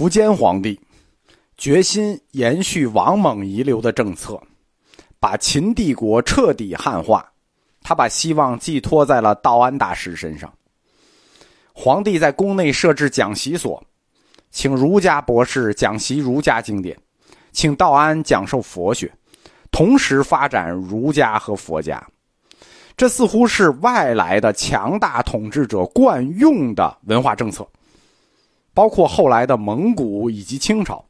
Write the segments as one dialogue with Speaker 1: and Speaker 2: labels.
Speaker 1: 苻坚皇帝决心延续王猛遗留的政策，把秦帝国彻底汉化。他把希望寄托在了道安大师身上。皇帝在宫内设置讲习所，请儒家博士讲习儒家经典，请道安讲授佛学，同时发展儒家和佛家。这似乎是外来的强大统治者惯用的文化政策，包括后来的蒙古以及清朝。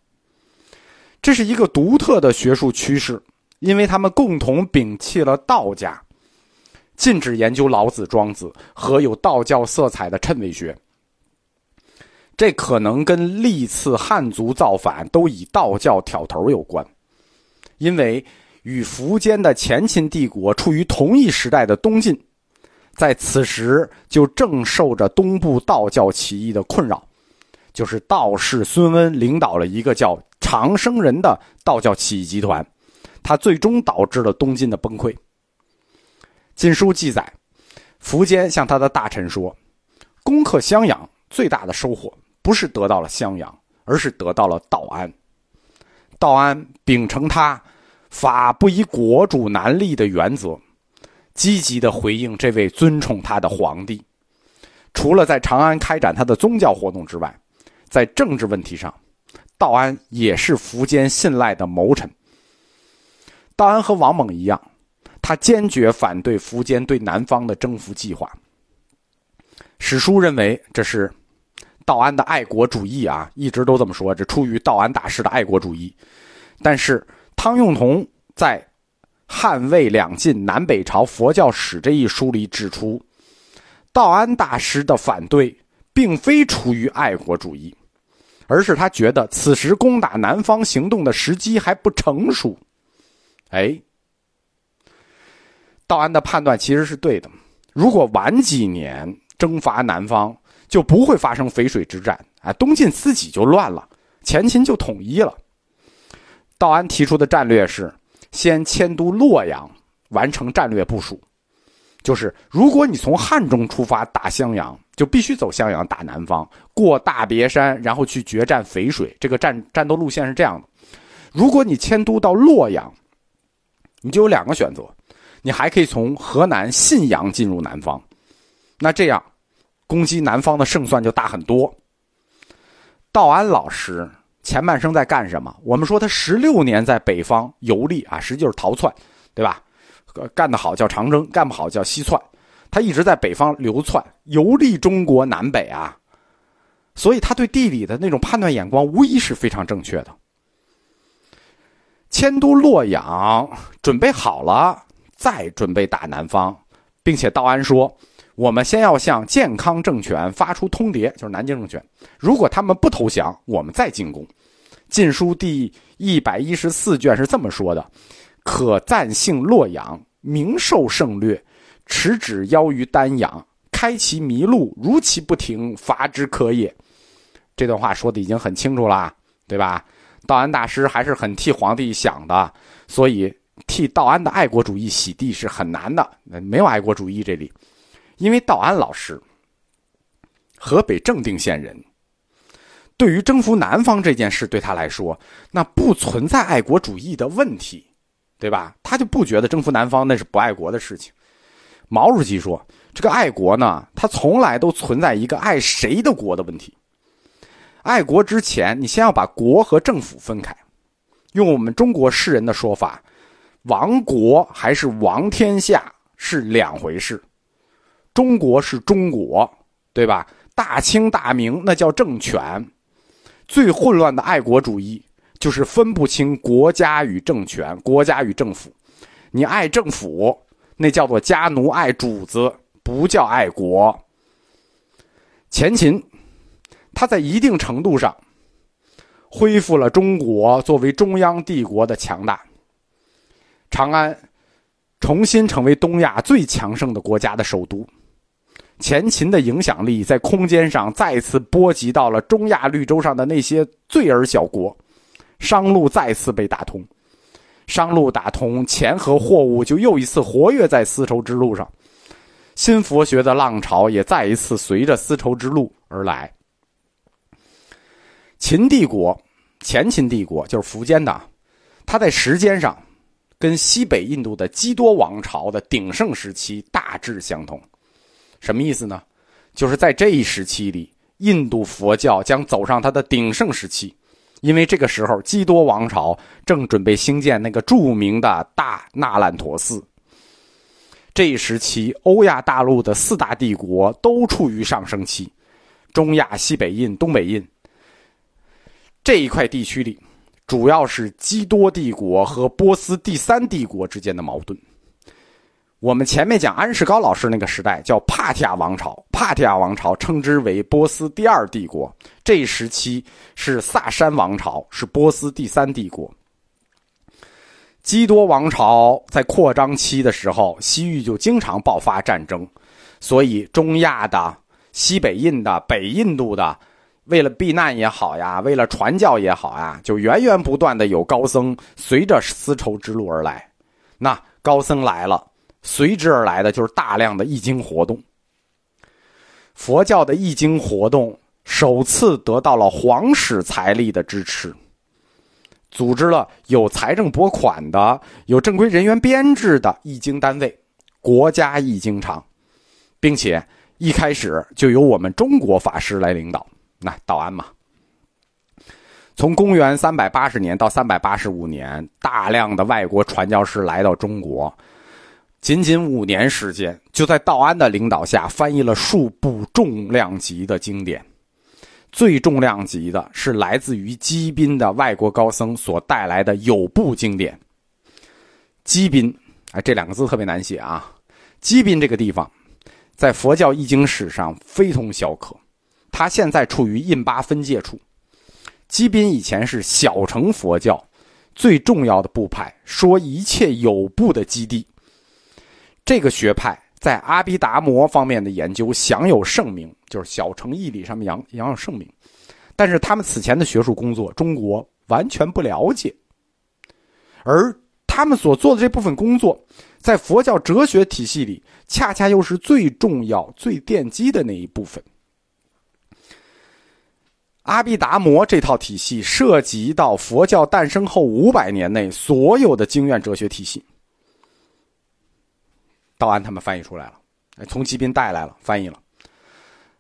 Speaker 1: 这是一个独特的学术趋势，因为他们共同摒弃了道家。禁止研究老子、庄子和有道教色彩的谶纬学，这可能跟历次汉族造反都以道教挑头有关，因为与苻坚的前秦帝国处于同一时代的东晋，在此时就正受着东部道教起义的困扰，就是道士孙温领导了一个叫长生人的道教起义集团，他最终导致了东晋的崩溃。《晋书》记载，苻坚向他的大臣说：“攻克襄阳最大的收获，不是得到了襄阳，而是得到了道安。道安秉承他‘法不以国主难立’的原则，积极的回应这位尊崇他的皇帝。除了在长安开展他的宗教活动之外，在政治问题上，道安也是苻坚信赖的谋臣。道安和王猛一样。”他坚决反对苻坚对南方的征服计划。史书认为这是道安的爱国主义啊，一直都这么说，这出于道安大师的爱国主义。但是汤用彤在《汉魏两晋南北朝佛教史》这一书里指出，道安大师的反对并非出于爱国主义，而是他觉得此时攻打南方行动的时机还不成熟。哎。道安的判断其实是对的，如果晚几年征伐南方，就不会发生淝水之战啊，东晋自己就乱了，前秦就统一了。道安提出的战略是先迁都洛阳，完成战略部署，就是如果你从汉中出发打襄阳，就必须走襄阳打南方，过大别山，然后去决战淝水。这个战战斗路线是这样的：如果你迁都到洛阳，你就有两个选择。你还可以从河南信阳进入南方，那这样攻击南方的胜算就大很多。道安老师前半生在干什么？我们说他十六年在北方游历啊，实际就是逃窜，对吧？干得好叫长征，干不好叫西窜。他一直在北方流窜游历中国南北啊，所以他对地理的那种判断眼光无疑是非常正确的。迁都洛阳，准备好了。再准备打南方，并且道安说：“我们先要向健康政权发出通牒，就是南京政权。如果他们不投降，我们再进攻。”《晋书》第一百一十四卷是这么说的：“可暂幸洛阳，明受胜略，持指邀于丹阳，开其迷路，如其不停，伐之可也。”这段话说的已经很清楚了，对吧？道安大师还是很替皇帝想的，所以。替道安的爱国主义洗地是很难的，没有爱国主义这里，因为道安老师，河北正定县人，对于征服南方这件事，对他来说，那不存在爱国主义的问题，对吧？他就不觉得征服南方那是不爱国的事情。毛主席说，这个爱国呢，他从来都存在一个爱谁的国的问题。爱国之前，你先要把国和政府分开，用我们中国世人的说法。亡国还是亡天下是两回事，中国是中国，对吧？大清大明那叫政权，最混乱的爱国主义就是分不清国家与政权、国家与政府。你爱政府，那叫做家奴爱主子，不叫爱国。前秦，他在一定程度上恢复了中国作为中央帝国的强大。长安重新成为东亚最强盛的国家的首都，前秦的影响力在空间上再次波及到了中亚绿洲上的那些罪儿小国，商路再次被打通，商路打通，钱和货物就又一次活跃在丝绸之路上，新佛学的浪潮也再一次随着丝绸之路而来。秦帝国，前秦帝国就是苻坚的，它在时间上跟西北印度的基多王朝的鼎盛时期大致相同。什么意思呢？就是在这一时期里，印度佛教将走上它的鼎盛时期，因为这个时候基多王朝正准备兴建那个著名的大那烂陀寺。这一时期，欧亚大陆的四大帝国都处于上升期，中亚、西北印、东北印这一块地区里，主要是基多帝国和波斯第三帝国之间的矛盾。我们前面讲安世高老师那个时代叫帕提亚王朝，帕提亚王朝称之为波斯第二帝国。这一时期是萨珊王朝，是波斯第三帝国。基多王朝在扩张期的时候，西域就经常爆发战争，所以中亚的、西北印的、北印度的，为了避难也好呀，为了传教也好呀，就源源不断的有高僧随着丝绸之路而来。那高僧来了。随之而来的就是大量的易经活动。佛教的易经活动首次得到了皇室财力的支持，组织了有财政拨款的、有正规人员编制的易经单位——国家易经场，并且一开始就由我们中国法师来领导。那道安嘛，从公元三百八十年到三百八十五年，大量的外国传教士来到中国。仅仅五年时间，就在道安的领导下翻译了数部重量级的经典。最重量级的是来自于基宾的外国高僧所带来的有部经典。基宾，哎，这两个字特别难写啊。基宾这个地方，在佛教易经史上非同小可。它现在处于印巴分界处。基宾以前是小乘佛教最重要的部派，说一切有部的基地。这个学派在阿毗达摩方面的研究享有盛名，就是小乘义理上面扬扬有盛名。但是他们此前的学术工作，中国完全不了解。而他们所做的这部分工作，在佛教哲学体系里，恰恰又是最重要、最奠基的那一部分。阿毗达摩这套体系涉及到佛教诞生后五百年内所有的经院哲学体系。道安他们翻译出来了，从吉宾带来了，翻译了。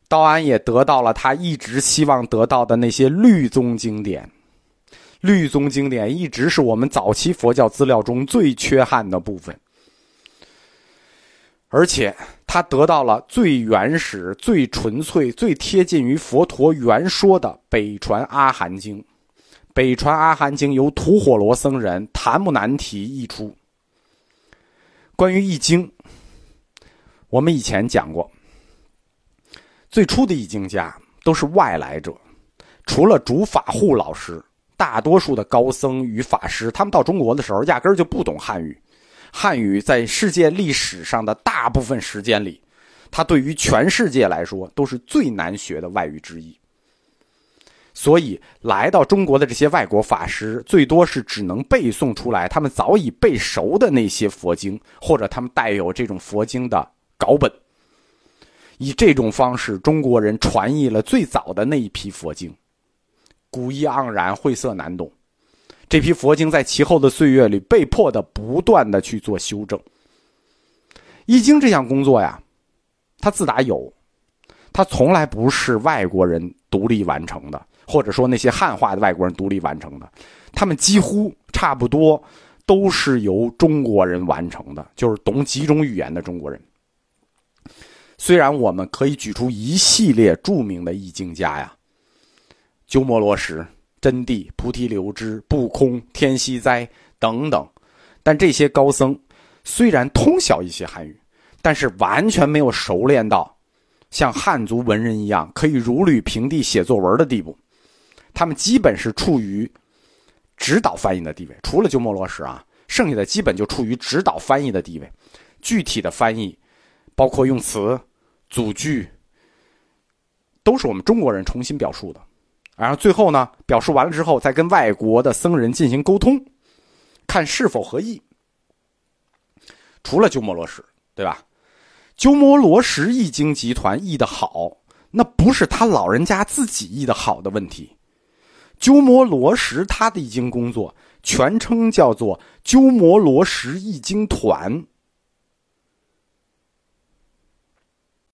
Speaker 1: 道安也得到了他一直希望得到的那些律宗经典。律宗经典一直是我们早期佛教资料中最缺憾的部分，而且他得到了最原始、最纯粹、最贴近于佛陀原说的北传阿含经。北传阿含经由吐火罗僧人檀木难提译出。关于易经。我们以前讲过，最初的易经家都是外来者，除了主法护老师，大多数的高僧与法师，他们到中国的时候压根儿就不懂汉语。汉语在世界历史上的大部分时间里，它对于全世界来说都是最难学的外语之一。所以来到中国的这些外国法师，最多是只能背诵出来他们早已背熟的那些佛经，或者他们带有这种佛经的。稿本，以这种方式，中国人传译了最早的那一批佛经，古意盎然，晦涩难懂。这批佛经在其后的岁月里，被迫的不断的去做修正。易经这项工作呀，它自打有，它从来不是外国人独立完成的，或者说那些汉化的外国人独立完成的，他们几乎差不多都是由中国人完成的，就是懂几种语言的中国人。虽然我们可以举出一系列著名的易经家呀，鸠摩罗什、真谛、菩提流支、不空、天西哉等等，但这些高僧虽然通晓一些汉语，但是完全没有熟练到像汉族文人一样可以如履平地写作文的地步。他们基本是处于指导翻译的地位，除了鸠摩罗什啊，剩下的基本就处于指导翻译的地位。具体的翻译，包括用词。组句都是我们中国人重新表述的，然后最后呢，表述完了之后，再跟外国的僧人进行沟通，看是否合意。除了鸠摩罗什，对吧？鸠摩罗什译经集团译的好，那不是他老人家自己译的好的问题，鸠摩罗什他的易经工作全称叫做鸠摩罗什易经团。